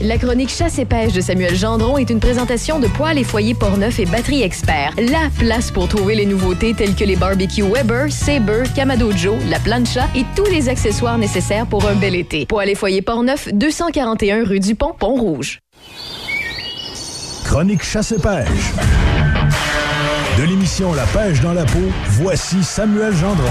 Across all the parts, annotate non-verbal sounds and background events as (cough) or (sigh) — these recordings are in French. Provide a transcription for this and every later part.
La chronique Chasse et pêche de Samuel Gendron est une présentation de poêles et foyers Portneuf et batterie expert. La place pour trouver les nouveautés telles que les barbecues Weber, Sabre, Kamado Joe, la plancha et tous les accessoires nécessaires pour un bel été. Poêles et foyers Portneuf, 241 rue du Pont, Pont-Rouge. Chronique Chasse et pêche. De l'émission La pêche dans la peau, voici Samuel Gendron.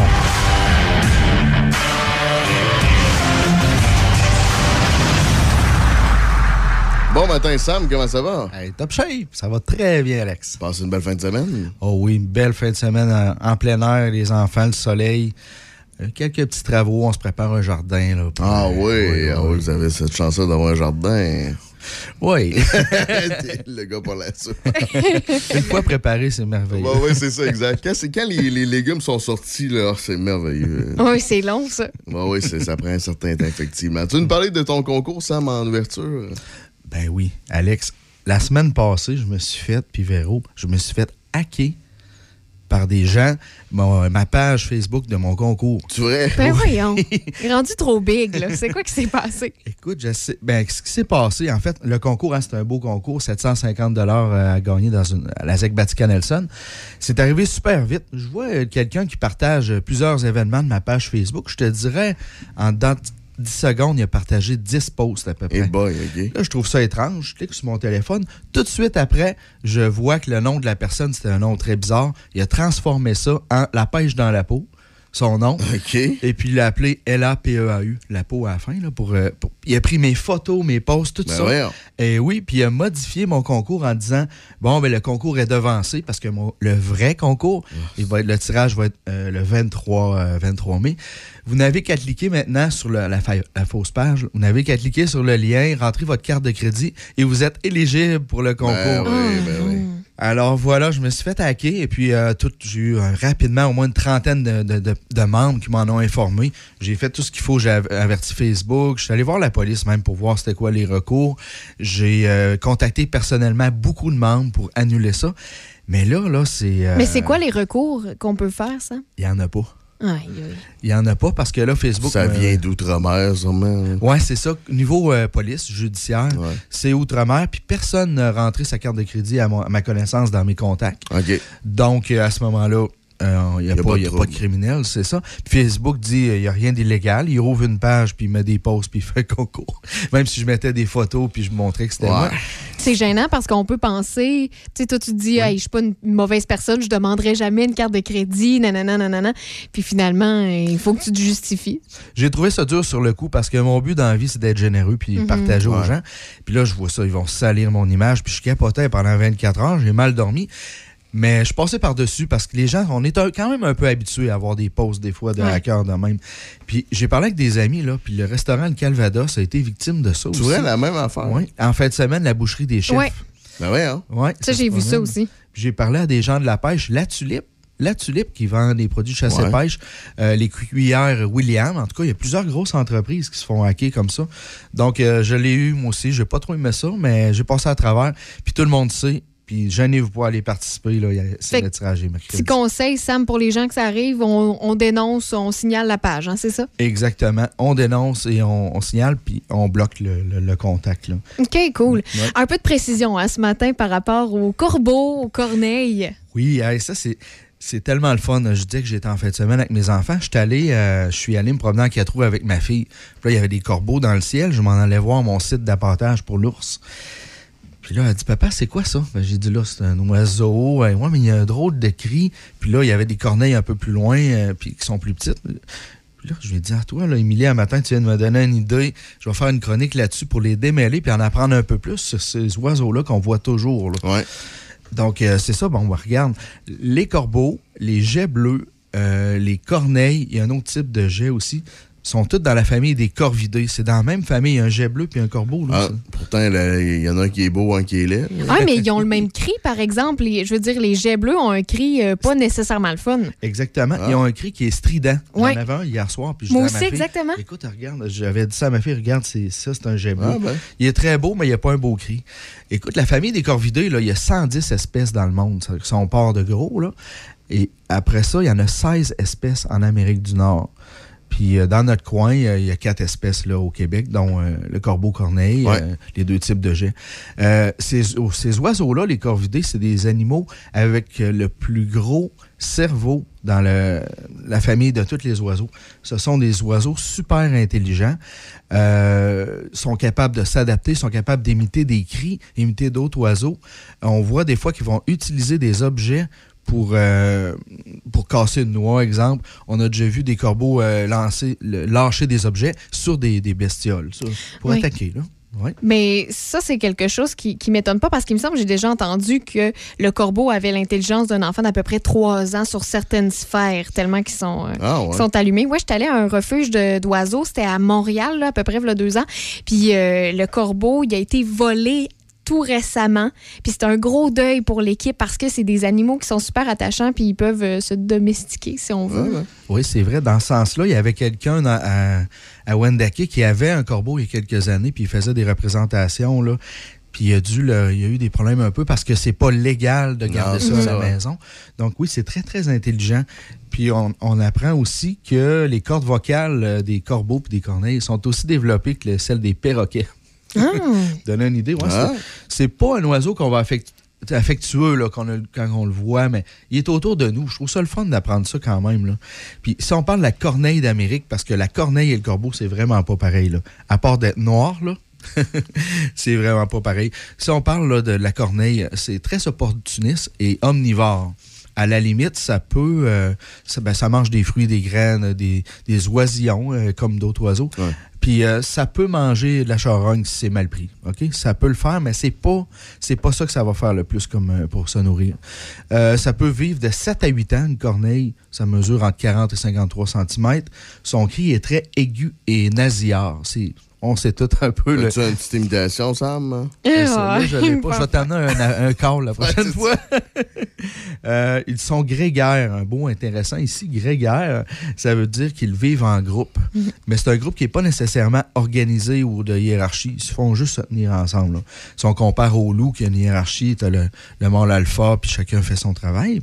Bon matin, Sam, comment ça va? Hey, top shape, ça va très bien, Alex. Passe une belle fin de semaine? Oh oui, une belle fin de semaine en, en plein air, les enfants, le soleil. Euh, quelques petits travaux, on se prépare un jardin. Là, puis, Ah euh, oui, ah oui, vous avez cette chance d'avoir un jardin. Oui. (laughs) le gars pour là-dessus. (laughs) Une fois préparé, c'est merveilleux. oui, c'est ça, exact. Quand, c'est quand les, les légumes sont sortis, là, oh, c'est merveilleux. Oui, c'est long, ça. Bah oui, ça prend un certain temps, effectivement. Tu veux nous parler de ton concours, Sam, en ouverture? Ben oui, Alex. La semaine passée, je me suis fait, puis Véro, je me suis fait hacker par des gens mon- ma page Facebook de mon concours. Tu vrai? Ben voyons. Il (laughs) est rendu trop big, là. C'est quoi qui s'est passé? Écoute, je sais, ben, ce qui s'est passé, en fait, le concours, hein, c'est un beau concours, 750 à gagner dans une, à la ZEC Batica Nelson. C'est arrivé super vite. Je vois euh, quelqu'un qui partage euh, plusieurs événements de ma page Facebook. Je te dirais, en dans 10 secondes, il a partagé 10 posts à peu près. Eh boy. Là, je trouve ça étrange. Je clique sur mon téléphone. Tout de suite après, je vois que le nom de la personne, c'était un nom très bizarre. Il a transformé ça en La pêche dans la peau, son nom. OK. Et puis il l'a appelé L-A-P-E-A-U, la peau à la fin. Là, pour, euh, pour- Il a pris mes photos, mes posts, tout Ben ça. voyons. Et oui, puis il a modifié mon concours en disant bon, ben le concours est devancé parce que mon- le vrai concours, il va être, le tirage va être euh, le 23, euh, 23 mai. Vous n'avez qu'à cliquer maintenant sur le- la, fa- la fausse page. Vous n'avez qu'à cliquer sur le lien, rentrer votre carte de crédit et vous êtes éligible pour le concours. Ben oui, ben oui. Alors voilà, je me suis fait hacker et puis euh, tout, j'ai eu euh, rapidement au moins une trentaine de, de- de- de membres qui m'en ont informé. J'ai fait tout ce qu'il faut, j'ai av- averti Facebook, je suis allé voir la police même pour voir c'était quoi les recours. J'ai euh, contacté personnellement beaucoup de membres pour annuler ça. Mais là, là, c'est... Mais c'est quoi les recours qu'on peut faire, ça? Il n'y en a pas. Aïe, aïe. Il n'y en a pas parce que là, Facebook... Ça me- vient d'outre-mer, sûrement. Ouais, c'est ça. Niveau euh, police, judiciaire, Ouais. c'est outre-mer. Puis personne n'a rentré sa carte de crédit à, mon- à ma connaissance dans mes contacts. OK. Donc, euh, à ce moment-là, euh, il n'y a, Y a pas, pas de y a pas de criminel, c'est ça. Puis Facebook dit il n'y a rien d'illégal. Il rouvre une page, puis il met des posts, puis il fait concours. (laughs) Même si je mettais des photos, puis je montrais que c'était Ouais. moi. C'est gênant parce qu'on peut penser, tu sais, toi, tu te dis, hey, je suis pas une mauvaise personne, je demanderai jamais une carte de crédit, nanana, nanana. Puis finalement, il faut que tu te justifies. J'ai trouvé ça dur sur le coup parce que mon but dans la vie, c'est d'être généreux puis Mhm. partager aux gens. Puis là, je vois ça, ils vont salir mon image. Puis je capotais pendant 24 heures, j'ai mal dormi. Mais je passais par-dessus parce que les gens, on est un- quand même un peu habitués à avoir des posts des fois de Ouais. hackers de même. Puis j'ai parlé avec des amis, là, puis le restaurant Le Calvados a été victime de ça Tu aussi. vois la même affaire? Oui. En fin de semaine, la boucherie des chefs. Ouais. Ben ouais, hein? Ouais, Ça, j'ai vu ça aussi. Puis J'ai parlé à des gens de la pêche, La Tulipe. La Tulipe qui vend des produits de chasse et Ouais. pêche, euh, les cuillères William. En tout cas, il y a plusieurs grosses entreprises qui se font hacker comme ça. Donc, euh, je l'ai eu moi aussi. J'ai pas trop aimé ça, mais j'ai passé à travers. Puis tout le monde sait. Puis gênez-vous pas à aller participer. là. C'est le tirage. Petit conseil, Sam, pour les gens que ça arrive, on, on dénonce, on signale la page, hein, c'est ça? Exactement. On dénonce et on, on signale, puis on bloque le, le- le contact. Là. OK, cool. Ouais. Un peu de précision hein, ce matin par rapport aux corbeaux, aux corneilles. Oui, hey, ça, c'est. C'est tellement le fun. Je disais que j'étais en fin de semaine avec mes enfants. Je suis allé, euh, je suis allé me promener en quatre avec ma fille. Puis là, il y avait des corbeaux dans le ciel. Je m'en allais voir mon site d'appartage pour l'ours. Puis là, elle dit Papa, c'est quoi ça? Ben, J'ai dit Là, c'est un oiseau. Ouais, ouais, mais il y a un drôle de cri. Puis là, il y avait des corneilles un peu plus loin, euh, puis qui sont plus petites. Puis là, je lui ai dit, ah, toi, là, Émilie, un matin, tu viens de me donner une idée. Je vais faire une chronique là-dessus pour les démêler puis en apprendre un peu plus sur ces oiseaux-là qu'on voit toujours. là. Ouais. Donc, euh, c'est ça. Bon, on regarde. Les corbeaux, les jets bleus, euh, les corneilles, il y a un autre type de jet aussi, sont toutes dans la famille des corvidés. C'est dans la même famille, un jet bleu puis un corbeau. là, Ah, ça. pourtant, il y en a un qui est beau, un qui est laid. Ah, mais ils ont le même cri, par exemple. Les- je veux dire, les jets bleus ont un cri euh, pas nécessairement le fun. Exactement. Ah. Ils ont un cri qui est strident. Ouais. J'en avais un hier soir. Puis je Moi disais à ma aussi, fille, exactement. Écoute, regarde, j'avais dit ça à ma fille, regarde, c'est ça, c'est un jet bleu. Ah, ben. Il est très beau, mais il n'y a pas un beau cri. Écoute, la famille des corvidés, là, il y a 110 espèces dans le monde. Ça, on part de gros, là. Et après ça, il y en a 16 espèces en Amérique du Nord. Puis euh, dans notre coin, euh, il y a quatre espèces là, au Québec, dont euh, le corbeau-corneille, Ouais. euh, les deux types de jets. Ces, ces oiseaux-là, les corvidés, c'est des animaux avec le plus gros cerveau dans le- la famille de tous les oiseaux. Ce sont des oiseaux super intelligents, sont capables de s'adapter, sont capables d'imiter des cris, imiter d'autres oiseaux. On voit des fois qu'ils vont utiliser des objets pour, euh, pour casser une noix, exemple. On a déjà vu des corbeaux euh, lancer, le- lâcher des objets sur des, des bestioles, pour Oui. attaquer. Là. Ouais. Mais ça, c'est quelque chose qui, qui m'étonne pas parce qu'il me semble que j'ai déjà entendu que le corbeau avait l'intelligence d'un enfant d'à peu près trois ans sur certaines sphères, tellement qu'ils sont, euh, Ah, ouais. sont allumés. Moi, j'étais allée à un refuge d'oiseaux, c'était à Montréal, là, à peu près, il y a deux ans. Puis euh, le corbeau, il a été volé tout récemment. Puis c'est un gros deuil pour l'équipe parce que c'est des animaux qui sont super attachants puis ils peuvent euh, se domestiquer si on veut. Oui, c'est vrai. Dans ce sens-là, il y avait quelqu'un à, à Wendake qui avait un corbeau il y a quelques années, puis il faisait des représentations. Là. Puis il a, dû, le- il y a eu des problèmes un peu parce que c'est pas légal de garder Non, ça à la maison. Donc oui, c'est très, très intelligent. Puis on, on apprend aussi que les cordes vocales euh, des corbeaux et des corneilles sont aussi développées que le- celles des perroquets. Ah. (laughs) Donner une idée. ouais, Ah. c'est- pas un oiseau qu'on va affecter affectueux là, quand on le voit, mais il est autour de nous. Je trouve ça le fun d'apprendre ça quand même. Là. Puis si on parle de la corneille d'Amérique, parce que la corneille et le corbeau, c'est vraiment pas pareil. Là. À part d'être noir, là, (laughs) c'est vraiment pas pareil. Si on parle là, de la corneille, c'est très opportuniste et omnivore. À la limite, ça peut. euh, ça, ben, ça mange des fruits, des graines, des, des oisillons, euh, comme d'autres oiseaux. Ouais. Puis euh, ça peut manger de la charogne si c'est mal pris. OK? Ça peut le faire, mais c'est pas c'est pas ça que ça va faire le plus comme euh, pour se nourrir. Euh, ça peut vivre de 7 à 8 ans, une corneille. Ça mesure entre 40 et 53 cm. Son cri est très aigu et nasillard. C'est- On sait tout un peu le. As-tu une petite imitation, Sam? Eh, celle-là, je l'ai pas. Je vais t'amener un, un call la (laughs) prochaine fois. (laughs) Euh, ils sont grégaires. Un mot intéressant ici, grégaire, ça veut dire qu'ils vivent en groupe. Mais c'est un groupe qui n'est pas nécessairement organisé ou de hiérarchie. Ils se font juste se tenir ensemble. là. Si on compare au loup qui a une hiérarchie, tu as le, le mâle alpha, puis chacun fait son travail.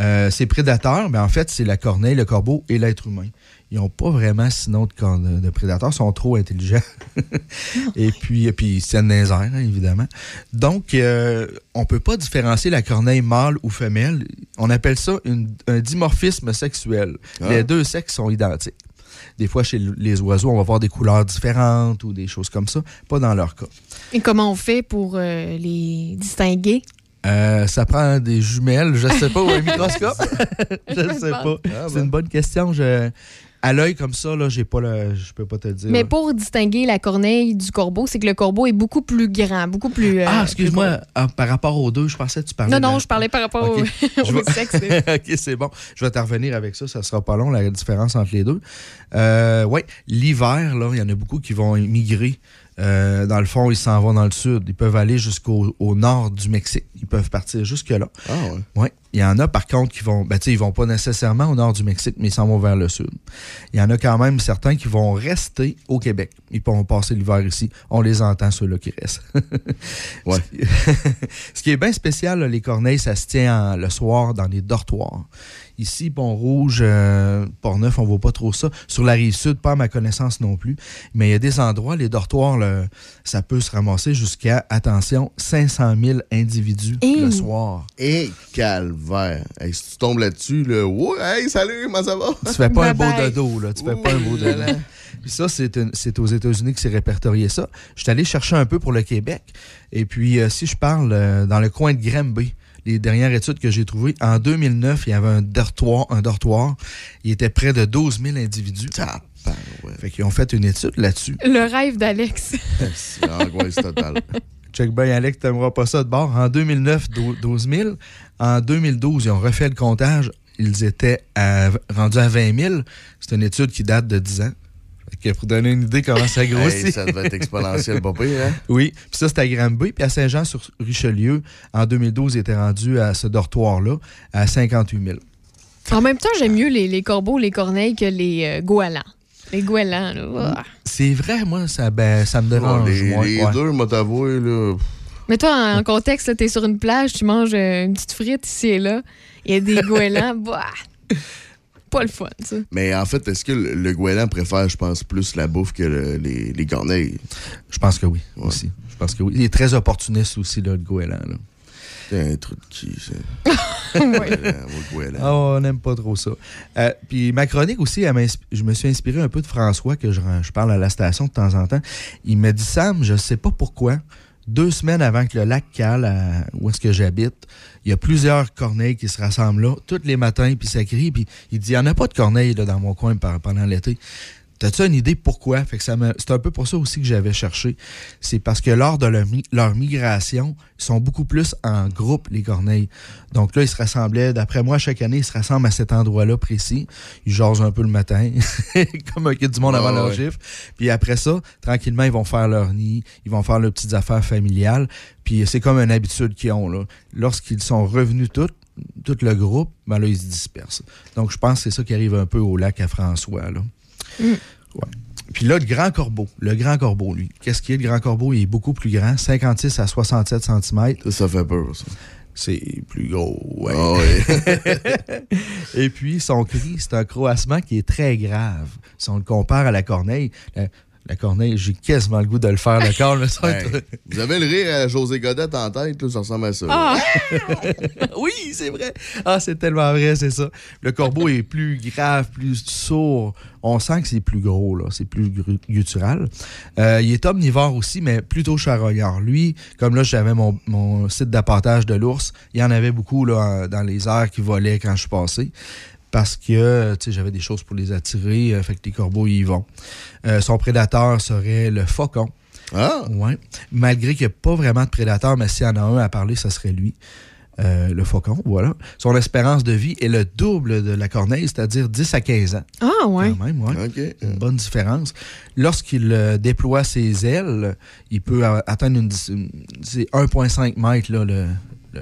Euh, ces prédateurs, ben en fait, c'est la corneille, le corbeau et l'être humain. Ils n'ont pas vraiment sinon de, de prédateurs, ils sont trop intelligents. (laughs) et puis, et puis ils se tiennent dans les airs, hein, évidemment. Donc, euh, on ne peut pas différencier la corneille mâle ou femelle. On appelle ça une- un dimorphisme sexuel. Ah. Les deux sexes sont identiques. Des fois, chez les oiseaux, on va voir des couleurs différentes ou des choses comme ça. Pas dans leur cas. Et comment on fait pour euh, les distinguer? Euh, ça prend des jumelles, je sais pas, ou un (laughs) microscope. je sais pas. C'est une bonne question. Je... À l'œil comme ça, là, j'ai pas le... je peux pas te le dire. Mais pour distinguer la corneille du corbeau, c'est que le corbeau est beaucoup plus grand, beaucoup plus. euh, Ah, excuse-moi, ah, par rapport aux deux, je pensais que tu parlais. Non, non, je parlais par rapport au, (laughs) vais- sexe. (laughs) ok, c'est bon. Je vais te revenir avec ça. Ça sera pas long, la différence entre les deux. Euh, oui, l'hiver, là, il y en a beaucoup qui vont migrer. Euh, dans le fond, ils s'en vont dans le sud. Ils peuvent aller jusqu'au au nord du Mexique. Ils peuvent partir jusque-là. Ah, ouais. Oui. Il y en a, par contre, qui vont. Ben, tu sais, ils vont pas nécessairement au nord du Mexique, mais ils s'en vont vers le sud. Il y en a quand même certains qui vont rester au Québec. Ils vont passer l'hiver ici. On les entend, ceux-là qui restent. (laughs) Ouais. Ce qui est bien spécial, là, les corneilles, ça se tient en- le soir dans les dortoirs. Ici, Pont-Rouge, euh, Port-Neuf, on voit pas trop ça. Sur la rive sud, pas à ma connaissance non plus. Mais il y a des endroits, les dortoirs, là, ça peut se ramasser jusqu'à, attention, 500 000 individus Hey! le soir. Et calvaire. Hey, si tu tombes là-dessus, là, ouais, hey, salut, comment ça va? Tu fais pas un beau Bye-bye. dodo, là. Tu fais pas un beau dodo. Puis ça, c'est aux États-Unis que c'est répertorié ça. Je suis allé chercher un peu pour le Québec. Et puis, euh, si je parle euh, dans le coin de Granby, les dernières études que j'ai trouvées, en 2009, il y avait un dortoir. Un dortoir. Il était près de 12 000 individus. Tabarouette. Fait qu'ils ont fait une étude là-dessus. Le rêve d'Alex. (laughs) C'est totale. Check bien, Alex, t'aimeras pas ça de bord. En 2009, dou- 12 000. En 2012, ils ont refait le comptage. Ils étaient à- rendus à 20 000. C'est une étude qui date de 10 ans. Que pour donner une idée comment ça grossit. Hey, ça devait être exponentiel, pas pire, hein? Oui, puis ça, c'était à Granby. Puis à Saint-Jean-sur-Richelieu, en 2012, il était rendu à ce dortoir-là à 58 000. En même temps, j'aime mieux les, les corbeaux, les corneilles que les euh, goélands. Les goélands, là. C'est vrai, moi, ça, ben, ça me dérange. Oh, les moi, les ouais. deux, moi, t'avouer, là. Mais toi, en contexte, là, t'es sur une plage, tu manges euh, une petite frite ici et là. Il y a des (laughs) goélands. bah. Pas le fun, ça. Mais en fait, est-ce que le, le goéland préfère, je pense, plus la bouffe que le- les, les corneilles? Je pense que oui, aussi. Je pense que oui. Il est très opportuniste aussi, là, le goéland. Là. C'est un truc qui. (laughs) Ah, on n'aime pas trop ça. Euh, puis ma chronique aussi, elle je me suis inspiré un peu de François, que je, je parle à la station de temps en temps. Il m'a dit Sam, je sais pas pourquoi, deux semaines avant que le lac cale, à- où est-ce que j'habite, il y a plusieurs corneilles qui se rassemblent là, tous les matins, puis ça crie. Puis il dit il n'y en a pas de corneilles là, dans mon coin pendant l'été. T'as-tu une idée pourquoi? Fait que ça me- c'est un peu pour ça aussi que j'avais cherché. C'est parce que lors de leur, mi- leur migration, ils sont beaucoup plus en groupe, les corneilles. Donc là, ils se rassemblaient, d'après moi, chaque année, ils se rassemblent à cet endroit-là précis. Ils jasent un peu le matin, (laughs) comme un kid du monde avant Ouais, leur ouais. Puis après ça, tranquillement, ils vont faire leur nid, ils vont faire leurs petites affaires familiales. Puis c'est comme une habitude qu'ils ont. Là. Lorsqu'ils sont revenus tous, tout le groupe, ben là, ils se dispersent. Donc je pense que c'est ça qui arrive un peu au lac à François. Là. Ouais. Puis là, le grand corbeau. Le grand corbeau, lui. Qu'est-ce qu'il est, le grand corbeau? Il est beaucoup plus grand, 56 à 67 cm. Ça, ça fait peur, ça. C'est plus gros, ouais. Ouais. (laughs) Et puis, son cri, c'est un croassement qui est très grave. Si on le compare à la corneille, la, corneille, j'ai quasiment le goût de le faire, être- Ben, vous avez le rire à José Godette en tête, là, ça ressemble à ça. Ah! (laughs) oui, c'est vrai. Ah, c'est tellement vrai, c'est ça. Le corbeau est plus grave, plus sourd. On sent que c'est plus gros, là. C'est plus guttural. Euh, il est omnivore aussi, mais plutôt charognard. Lui, comme là, j'avais mon, mon site d'appartage de l'ours, il y en avait beaucoup là, dans les airs qui volaient quand je suis passé. Parce que tu sais, j'avais des choses pour les attirer, euh, fait que les corbeaux y vont. Euh, son prédateur serait le faucon. Ah! Ouais. Malgré qu'il n'y a pas vraiment de prédateur, mais s'il y en a un à parler, ça serait lui. Euh, le faucon, voilà. Son espérance de vie est le double de la corneille, c'est-à-dire 10 à 15 ans. Ah, ouais. Quand même, ouais. Une bonne différence. Lorsqu'il euh, déploie ses ailes, il peut atteindre une, dis- une- c'est 1,5 mètres, là, le-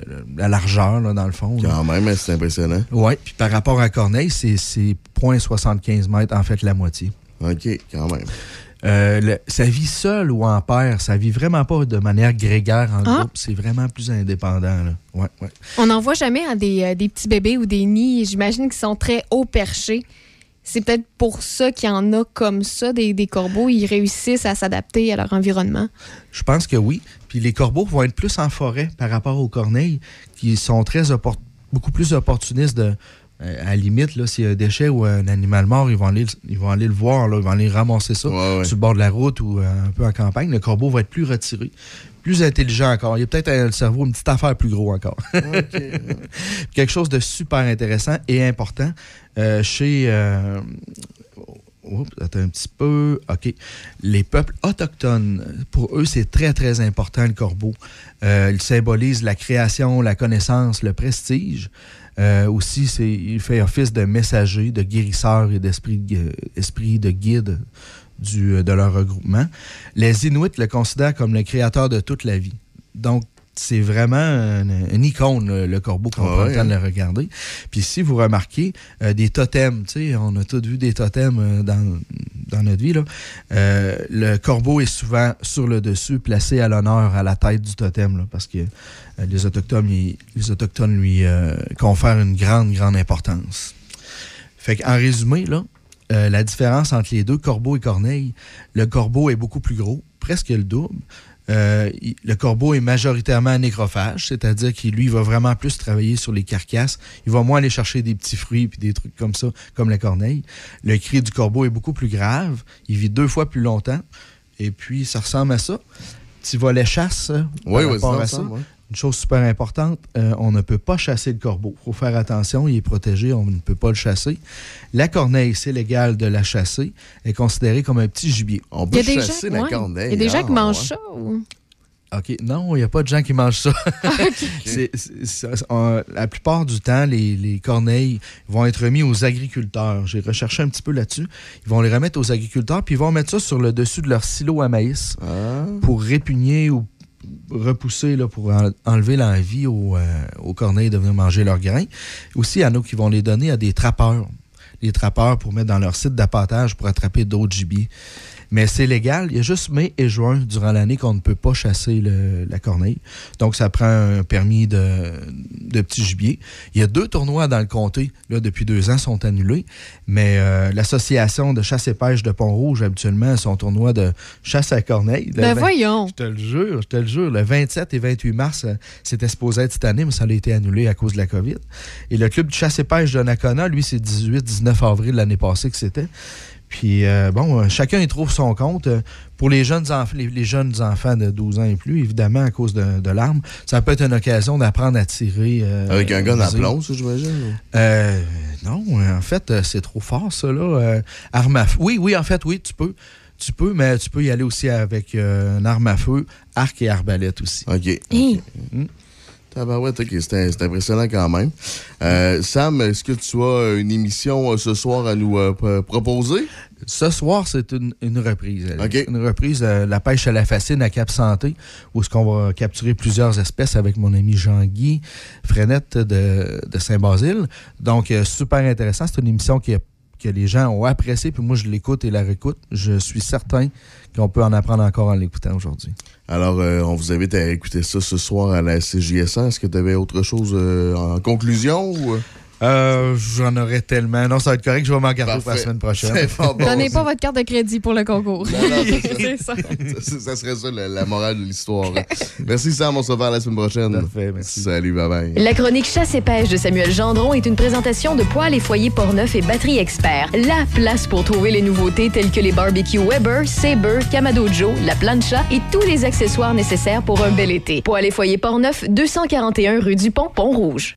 le- la largeur, là, dans le fond. là. Quand même, c'est impressionnant. Oui, puis par rapport à Corneille, c'est c'est 0,75 mètres, en fait, la moitié. OK, quand même. Euh, le- ça vit seul ou en paire, ça vit vraiment pas de manière grégaire en Ah. groupe, c'est vraiment plus indépendant. Là. Ouais, ouais. On n'en voit jamais à des, euh, des petits bébés ou des nids. J'imagine qu'ils sont très haut perchés. C'est peut-être pour ça qu'il y en a comme ça, des, corbeaux. Ils réussissent à s'adapter à leur environnement. Je pense que oui. Puis les corbeaux vont être plus en forêt par rapport aux corneilles, qui sont très beaucoup plus opportunistes de. Euh, à la limite, là, s'il y a un déchet ou un animal mort, ils vont aller, ils vont aller le voir, là, ils vont aller ramasser ça Ouais, ouais. sur le bord de la route ou euh, un peu en campagne. Le corbeau va être plus retiré, plus intelligent encore. Il y a peut-être un- le cerveau, une petite affaire plus gros encore. (laughs) Quelque chose de super intéressant et important euh, chez. euh, oups, attends un petit peu. OK. Les peuples autochtones, pour eux, c'est très, très important, le corbeau. Euh, il symbolise la création, la connaissance, le prestige. Euh, aussi, il fait office de messager, de guérisseur et d'esprit de, de guide du, de leur regroupement. Les Inuits le considèrent comme le créateur de toute la vie. Donc, c'est vraiment une, une icône, le, le corbeau, qu'on Ah prend le temps de le regarder. Puis si vous remarquez, euh, des totems, tu sais, on a tous vu des totems euh, dans, dans notre vie, là. Euh, le corbeau est souvent sur le dessus, placé à l'honneur, à la tête du totem, là, parce que les Autochtones, ils- les Autochtones lui confèrent une grande, grande importance. Fait qu'en résumé, là, la différence entre les deux, corbeau et corneille, le corbeau est beaucoup plus gros, presque le double. Euh, le corbeau est majoritairement nécrophage, c'est-à-dire qu'il lui va vraiment plus travailler sur les carcasses. Il va moins aller chercher des petits fruits puis des trucs comme ça, comme la corneille. Le cri du corbeau est beaucoup plus grave. Il vit deux fois plus longtemps. Et puis, ça ressemble à ça. Petit volet chasse, euh, Oui, oui, ça ça. ouais. Une chose super importante, euh, on ne peut pas chasser le corbeau. Il faut faire attention, il est protégé, on ne peut pas le chasser. La corneille, c'est légal de la chasser, est considérée comme un petit gibier. On peut chasser gens, la ouais. corneille. Il y a des gens ah, qui mangent ouais. ça. ou- OK. Non, il n'y a pas de gens qui mangent (laughs) (laughs) ça. On- la plupart du temps, les, les corneilles vont être remis aux agriculteurs. J'ai recherché un petit peu là-dessus. Ils vont les remettre aux agriculteurs, puis ils vont mettre ça sur le dessus de leur silo à maïs Ah. pour répugner ou repousser, là, pour en- enlever l'envie aux, euh, aux corneilles de venir manger leurs grains. Aussi, il y qui vont les donner à des trappeurs. Les trappeurs pour mettre dans leur site d'appâtage pour attraper d'autres gibiers. Mais c'est légal. Il y a juste mai et juin durant l'année qu'on ne peut pas chasser le- la corneille. Donc, ça prend un permis de, de petit gibier. Il y a deux tournois dans le comté, là, depuis deux ans, sont annulés. Mais euh, l'association de chasse et pêche de Pont-Rouge, habituellement, son tournoi de chasse à corneille. le Ben voyons. je te le jure, je te le jure. Le 27 et 28 mars, euh, c'était supposé être cette année, mais ça a été annulé à cause de la COVID. Et le club de chasse et pêche de Nakona, lui, c'est 18-19 avril l'année passée que c'était. Puis, euh, bon, euh, chacun y trouve son compte. Euh, Pour les jeunes, enfants, les, les jeunes enfants de 12 ans et plus, évidemment, à cause de, de l'arme, ça peut être une occasion d'apprendre à tirer. euh, Avec un gun à plomb, ça, j'imagine. Euh, non, en fait, c'est trop fort, ça, là. Euh, arme à feu. Oui, oui, en fait, oui, tu peux. Tu peux, mais tu peux y aller aussi avec euh, une arme à feu, arc et arbalète aussi. OK. Hey. Tabarouette, OK, c'est impressionnant quand même. Euh, Sam, est-ce que tu as une émission euh, ce soir à nous euh, proposer? Ce soir, c'est une, une reprise. Alex. OK. Une reprise, la pêche à la fascine à Cap Santé, où est-ce qu'on va capturer plusieurs espèces avec mon ami Jean-Guy Frenette de, de Saint-Basile. Donc, super intéressant. C'est une émission qui a- que les gens ont appréciée, puis moi, je l'écoute et la réécoute. Je suis certain qu'on peut en apprendre encore en l'écoutant aujourd'hui. Alors, euh, on vous invite à écouter ça ce soir à la CJS1. Est-ce que tu avais autre chose euh, en conclusion? Ou... euh? J'en aurais tellement. Non, ça va être correct. Je vais m'en garder pour la semaine prochaine. Bon. (laughs) Donnez pas votre carte de crédit pour le concours. Non, non, c'est ça. (laughs) ça, ça serait ça la, la morale de l'histoire. merci Sam, on se revoit la semaine prochaine. Parfait, merci. Salut, bye bye. La chronique Chasse et pêche de Samuel Gendron est une présentation de Poils et foyers Portneuf et Batterie Expert. La place pour trouver les nouveautés telles que les barbecues Weber, Sabre, Kamado Joe, la plancha et tous les accessoires nécessaires pour un bel été. Poils et foyers Portneuf, 241 rue du Pont, Pont-Rouge.